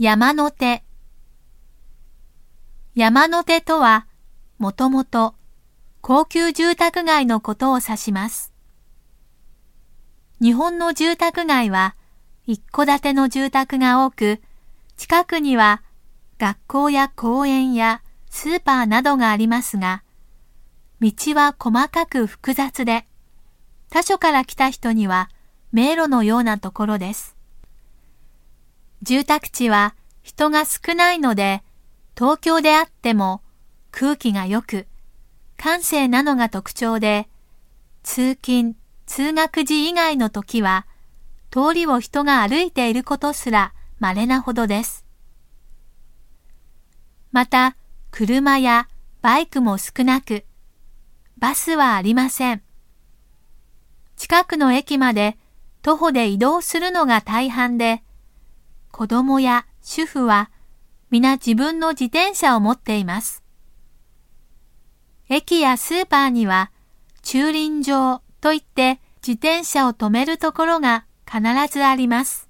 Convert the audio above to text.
山の手山の手とは、もともと高級住宅街のことを指します。日本の住宅街は一戸建ての住宅が多く、近くには学校や公園やスーパーなどがありますが、道は細かく複雑で、他所から来た人には迷路のようなところです。住宅地は人が少ないので、東京であっても空気が良く、閑静なのが特徴で、通勤、通学時以外の時は、通りを人が歩いていることすら稀なほどです。また、車やバイクも少なく、バスはありません。近くの駅まで徒歩で移動するのが大半で、子供や主婦は皆自分の自転車を持っています。駅やスーパーには駐輪場といって自転車を止めるところが必ずあります。